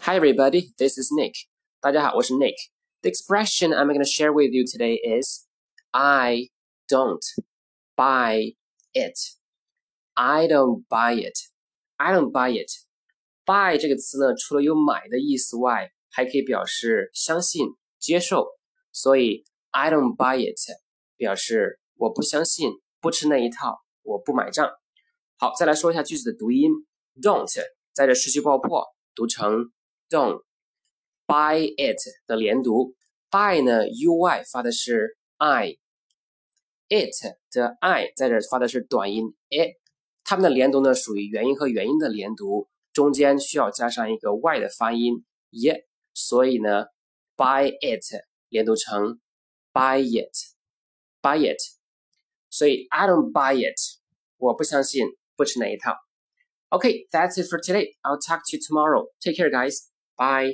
Hi everybody, this is Nick. 大家好，我是 Nick. The expression I'm going to share with you today is I don't buy it. I don't buy it. I don't buy it. Buy 这个词呢，除了有买的意思外，还可以表示相信、接受。所以 I don't buy it 表示我不相信，不吃那一套，我不买账。好，再来说一下句子的读音。Don't 在这失去爆破，读成 don't buy it 的连读，buy 呢 u y 发的是 i，it 的 i 在这发的是短音 it，它们的连读呢属于元音和元音的连读，中间需要加上一个 y 的发音 y，所以呢 buy it 连读成 buy it，buy it，所以 I don't buy it，我不相信，不吃那一套。Okay, that's it for today. I'll talk to you tomorrow. Take care, guys. Bye.